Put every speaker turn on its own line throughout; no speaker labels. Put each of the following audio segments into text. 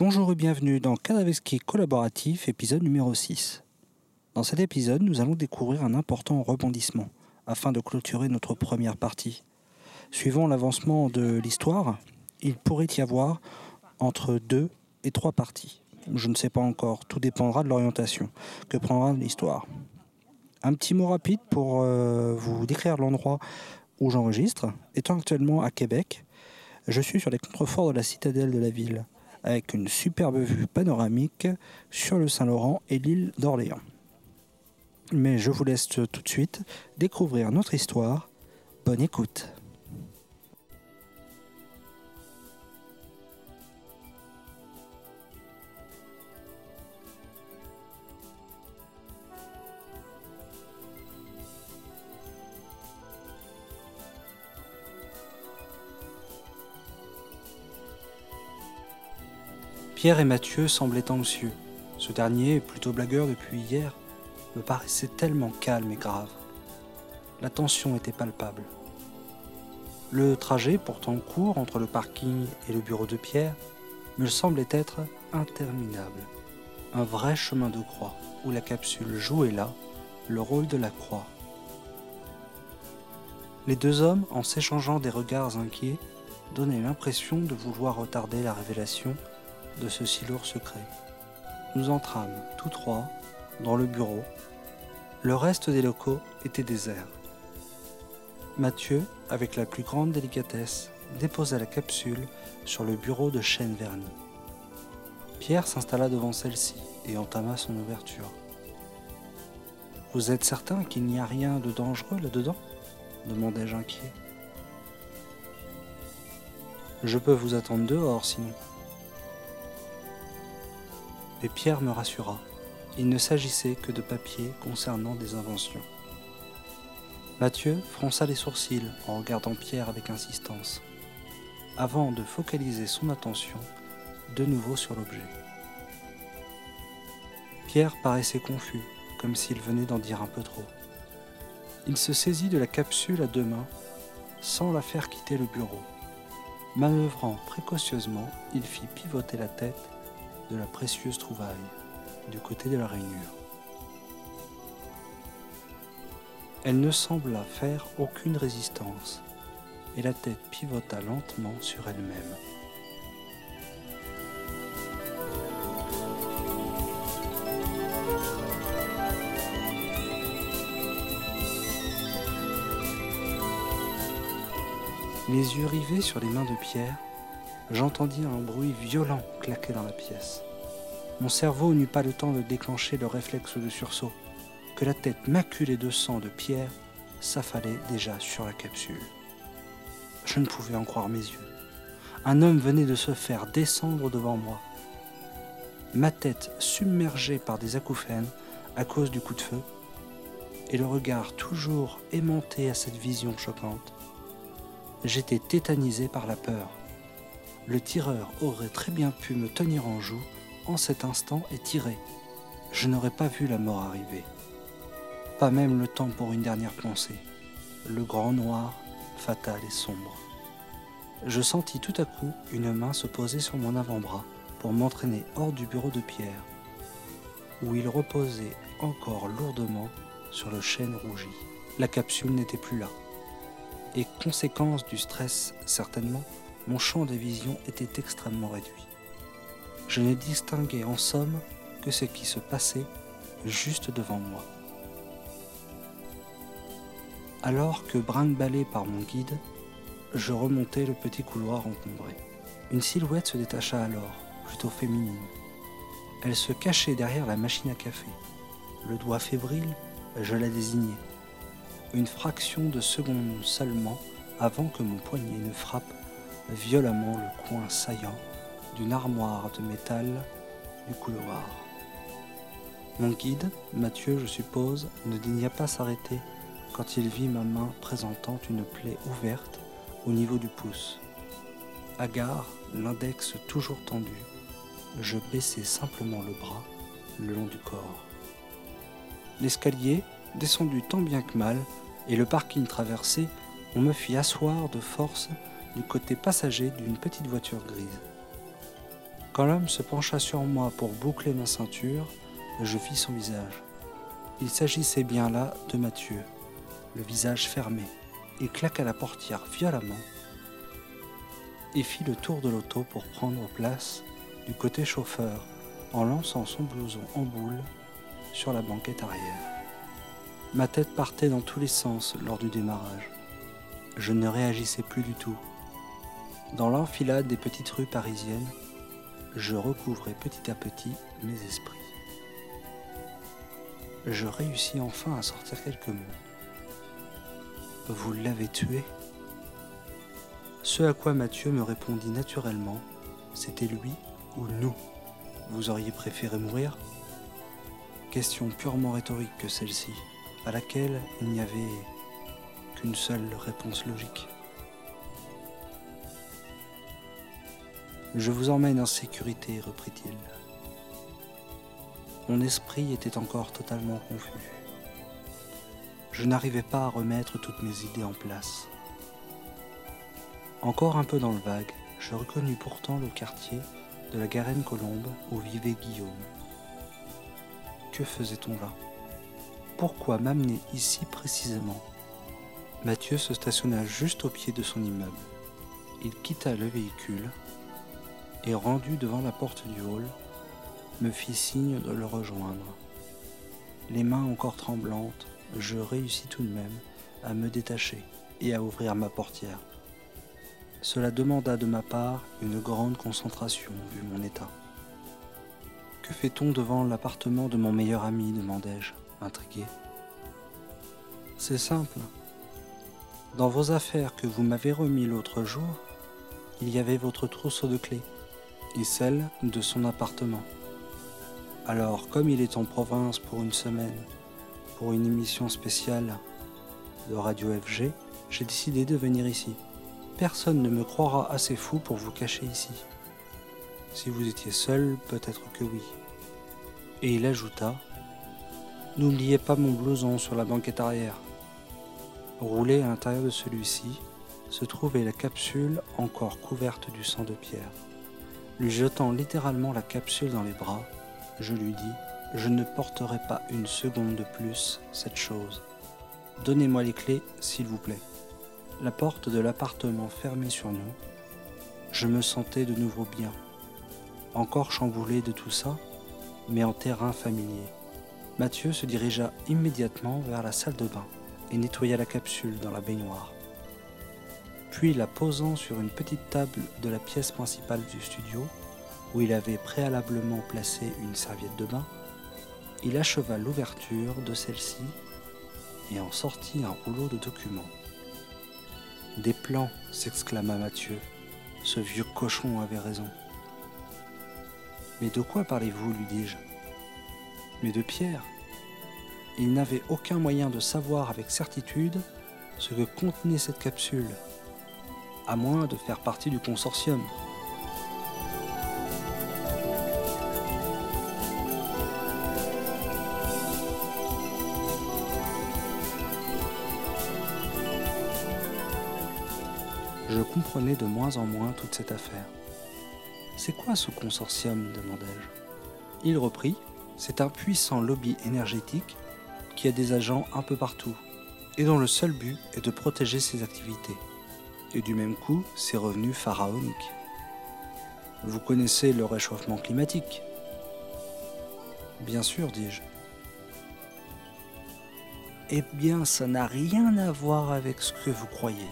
Bonjour et bienvenue dans Cadaveski Collaboratif, épisode numéro 6. Dans cet épisode, nous allons découvrir un important rebondissement afin de clôturer notre première partie. Suivant l'avancement de l'histoire, il pourrait y avoir entre deux et trois parties. Je ne sais pas encore, tout dépendra de l'orientation que prendra l'histoire. Un petit mot rapide pour euh, vous décrire l'endroit où j'enregistre. Étant actuellement à Québec, je suis sur les contreforts de la citadelle de la ville, avec une superbe vue panoramique sur le Saint-Laurent et l'île d'Orléans. Mais je vous laisse tout de suite découvrir notre histoire. Bonne écoute. Pierre et Mathieu semblaient anxieux. Ce dernier, plutôt blagueur depuis hier, me paraissait tellement calme et grave. La tension était palpable. Le trajet, pourtant court entre le parking et le bureau de Pierre, me semblait être interminable. Un vrai chemin de croix où la capsule jouait là le rôle de la croix. Les deux hommes, en s'échangeant des regards inquiets, donnaient l'impression de vouloir retarder la révélation de ce si lourd secret. Nous entrâmes tous trois dans le bureau. Le reste des locaux était désert. Mathieu, avec la plus grande délicatesse, déposa la capsule sur le bureau de chêne verni. Pierre s'installa devant celle-ci et entama son ouverture. Vous êtes certain qu'il n'y a rien de dangereux là-dedans? demandai-je inquiet. Je peux vous attendre dehors sinon. Mais Pierre me rassura. Il ne s'agissait que de papier concernant des inventions. Mathieu fronça les sourcils en regardant Pierre avec insistance, avant de focaliser son attention de nouveau sur l'objet. Pierre paraissait confus, comme s'il venait d'en dire un peu trop. Il se saisit de la capsule à deux mains, sans la faire quitter le bureau. Manœuvrant précautionneusement, il fit pivoter la tête de la précieuse trouvaille du côté de la rainure. Elle ne sembla faire aucune résistance et la tête pivota lentement sur elle-même. Les yeux rivés sur les mains de Pierre, j'entendis un bruit violent claquer dans la pièce. Mon cerveau n'eut pas le temps de déclencher le réflexe de sursaut, que la tête maculée de sang de Pierre s'affalait déjà sur la capsule. Je ne pouvais en croire mes yeux. Un homme venait de se faire descendre devant moi. Ma tête submergée par des acouphènes à cause du coup de feu, et le regard toujours aimanté à cette vision choquante. J'étais tétanisé par la peur le tireur aurait très bien pu me tenir en joue en cet instant et tirer. Je n'aurais pas vu la mort arriver. Pas même le temps pour une dernière pensée. Le grand noir, fatal et sombre. Je sentis tout à coup une main se poser sur mon avant-bras pour m'entraîner hors du bureau de pierre, où il reposait encore lourdement sur le chêne rougi. La capsule n'était plus là. Et conséquence du stress certainement, mon champ de vision était extrêmement réduit. Je ne distinguais en somme que ce qui se passait juste devant moi. Alors que brinque-ballé par mon guide, je remontais le petit couloir encombré. Une silhouette se détacha alors, plutôt féminine. Elle se cachait derrière la machine à café. Le doigt fébrile, je la désignais. Une fraction de seconde seulement avant que mon poignet ne frappe violemment le coin saillant d'une armoire de métal du couloir. Mon guide, Mathieu je suppose, ne daigna pas s'arrêter quand il vit ma main présentant une plaie ouverte au niveau du pouce. Hagard, l'index toujours tendu, je baissai simplement le bras le long du corps. L'escalier, descendu tant bien que mal, et le parking traversé, on me fit asseoir de force du côté passager d'une petite voiture grise. Quand l'homme se pencha sur moi pour boucler ma ceinture, je vis son visage. Il s'agissait bien là de Mathieu, le visage fermé. Il claqua la portière violemment et fit le tour de l'auto pour prendre place du côté chauffeur en lançant son blouson en boule sur la banquette arrière. Ma tête partait dans tous les sens lors du démarrage. Je ne réagissais plus du tout. Dans l'enfilade des petites rues parisiennes, je recouvrais petit à petit mes esprits. Je réussis enfin à sortir quelques mots. Vous l'avez tué Ce à quoi Mathieu me répondit naturellement, c'était lui ou nous. Vous auriez préféré mourir? Question purement rhétorique que celle-ci, à laquelle il n'y avait qu'une seule réponse logique. Je vous emmène en sécurité, reprit-il. Mon esprit était encore totalement confus. Je n'arrivais pas à remettre toutes mes idées en place. Encore un peu dans le vague, je reconnus pourtant le quartier de la Garenne Colombe où vivait Guillaume. Que faisait-on là? Pourquoi m'amener ici précisément? Mathieu se stationna juste au pied de son immeuble. Il quitta le véhicule et rendu devant la porte du hall, me fit signe de le rejoindre. Les mains encore tremblantes, je réussis tout de même à me détacher et à ouvrir ma portière. Cela demanda de ma part une grande concentration vu mon état. Que fait-on devant l'appartement de mon meilleur ami? demandai-je, intrigué. C'est simple. Dans vos affaires que vous m'avez remis l'autre jour, il y avait votre trousseau de clés et celle de son appartement. Alors, comme il est en province pour une semaine, pour une émission spéciale de Radio FG, j'ai décidé de venir ici. Personne ne me croira assez fou pour vous cacher ici. Si vous étiez seul, peut-être que oui. Et il ajouta N'oubliez pas mon blouson sur la banquette arrière. Roulé à l'intérieur de celui-ci se trouvait la capsule encore couverte du sang de Pierre. Lui jetant littéralement la capsule dans les bras, je lui dis Je ne porterai pas une seconde de plus cette chose. Donnez-moi les clés, s'il vous plaît. La porte de l'appartement fermée sur nous, je me sentais de nouveau bien, encore chamboulé de tout ça, mais en terrain familier. Mathieu se dirigea immédiatement vers la salle de bain et nettoya la capsule dans la baignoire puis la posant sur une petite table de la pièce principale du studio, où il avait préalablement placé une serviette de bain, il acheva l'ouverture de celle-ci et en sortit un rouleau de documents. Des plans, s'exclama Mathieu. Ce vieux cochon avait raison. Mais de quoi parlez-vous? lui dis-je. Mais de Pierre. Il n'avait aucun moyen de savoir avec certitude ce que contenait cette capsule à moins de faire partie du consortium. Je comprenais de moins en moins toute cette affaire. C'est quoi ce consortium? demandai-je. Il reprit C'est un puissant lobby énergétique qui a des agents un peu partout et dont le seul but est de protéger ses activités et du même coup ses revenus pharaoniques. Vous connaissez le réchauffement climatique Bien sûr, dis-je. Eh bien, ça n'a rien à voir avec ce que vous croyez.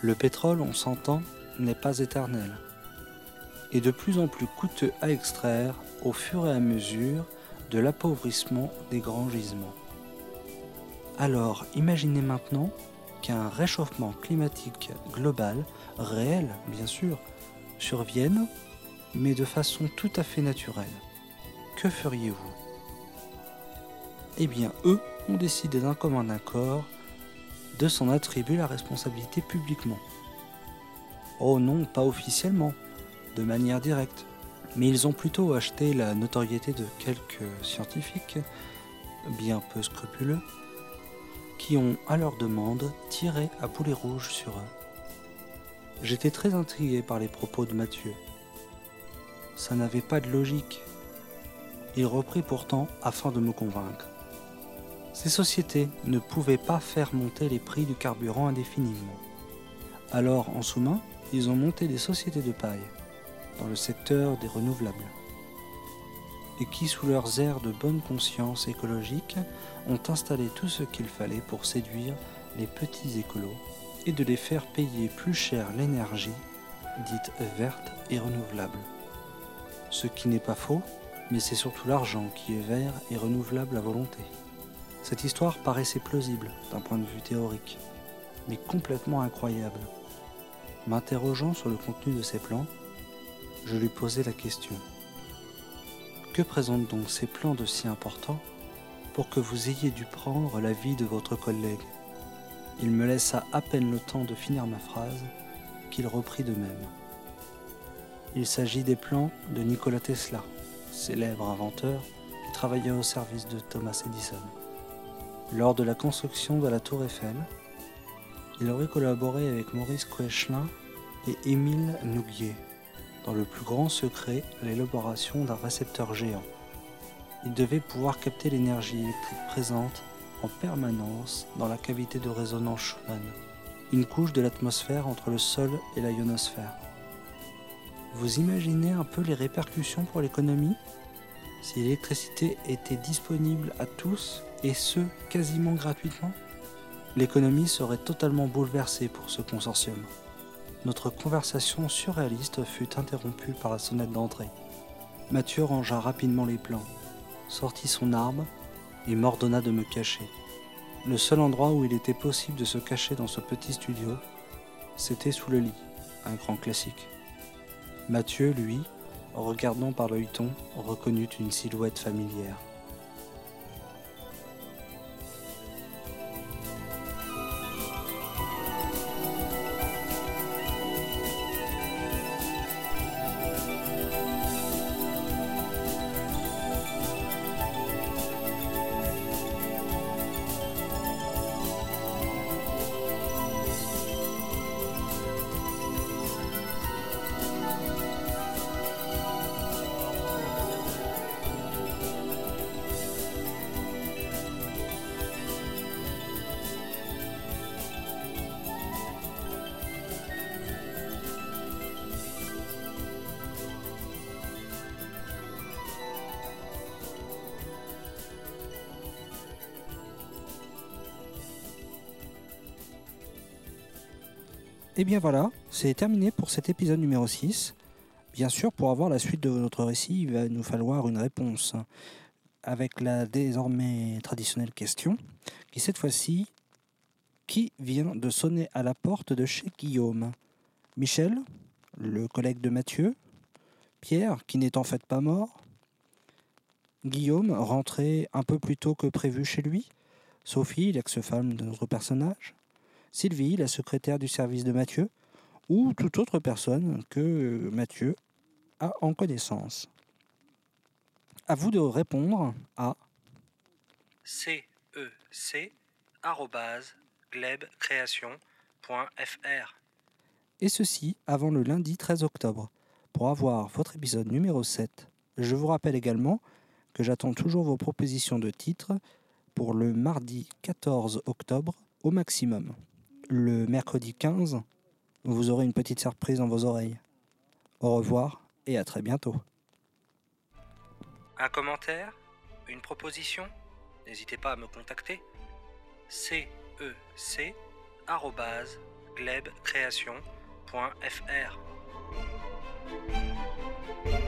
Le pétrole, on s'entend, n'est pas éternel, et de plus en plus coûteux à extraire au fur et à mesure de l'appauvrissement des grands gisements. Alors, imaginez maintenant qu'un réchauffement climatique global, réel bien sûr, survienne, mais de façon tout à fait naturelle. Que feriez-vous? Eh bien, eux ont décidé d'un commun accord de s'en attribuer la responsabilité publiquement. Oh non, pas officiellement, de manière directe, mais ils ont plutôt acheté la notoriété de quelques scientifiques, bien peu scrupuleux, qui ont, à leur demande, tiré à boulet rouge sur eux. J'étais très intrigué par les propos de Mathieu. Ça n'avait pas de logique. Il reprit pourtant afin de me convaincre. Ces sociétés ne pouvaient pas faire monter les prix du carburant indéfiniment. Alors, en sous-main, ils ont monté des sociétés de paille dans le secteur des renouvelables et qui, sous leurs airs de bonne conscience écologique, ont installé tout ce qu'il fallait pour séduire les petits écolos et de les faire payer plus cher l'énergie dite verte et renouvelable. Ce qui n'est pas faux, mais c'est surtout l'argent qui est vert et renouvelable à volonté. Cette histoire paraissait plausible d'un point de vue théorique, mais complètement incroyable. M'interrogeant sur le contenu de ces plans, je lui posai la question. Que présentent donc ces plans de si importants pour que vous ayez dû prendre la vie de votre collègue? Il me laissa à peine le temps de finir ma phrase qu'il reprit de même. Il s'agit des plans de Nikola Tesla, célèbre inventeur qui travaillait au service de Thomas Edison. Lors de la construction de la tour Eiffel, il aurait collaboré avec Maurice Koechlin et Émile Nouguier dans le plus grand secret l'élaboration d'un récepteur géant. Il devait pouvoir capter l'énergie électrique présente en permanence dans la cavité de résonance Schumann, une couche de l'atmosphère entre le sol et la ionosphère. Vous imaginez un peu les répercussions pour l'économie? Si l'électricité était disponible à tous et ce quasiment gratuitement L'économie serait totalement bouleversée pour ce consortium notre conversation surréaliste fut interrompue par la sonnette d'entrée. Mathieu rangea rapidement les plans, sortit son arme et m'ordonna de me cacher. Le seul endroit où il était possible de se cacher dans ce petit studio, c'était sous le lit, un grand classique. Mathieu, lui, regardant par le huton, reconnut une silhouette familière. Et eh bien voilà, c'est terminé pour cet épisode numéro 6. Bien sûr, pour avoir la suite de notre récit, il va nous falloir une réponse avec la désormais traditionnelle question, qui cette fois-ci, qui vient de sonner à la porte de chez Guillaume Michel, le collègue de Mathieu, Pierre, qui n'est en fait pas mort, Guillaume, rentré un peu plus tôt que prévu chez lui, Sophie, l'ex-femme de notre personnage, Sylvie, la secrétaire du service de Mathieu, ou toute autre personne que Mathieu a en connaissance. À vous de répondre à cec.glebcreation.fr et ceci avant le lundi 13 octobre pour avoir votre épisode numéro 7. Je vous rappelle également que j'attends toujours vos propositions de titres pour le mardi 14 octobre au maximum le mercredi 15, vous aurez une petite surprise dans vos oreilles. Au revoir et à très bientôt. Un commentaire Une proposition N'hésitez pas à me contacter. cec.glebcreation.fr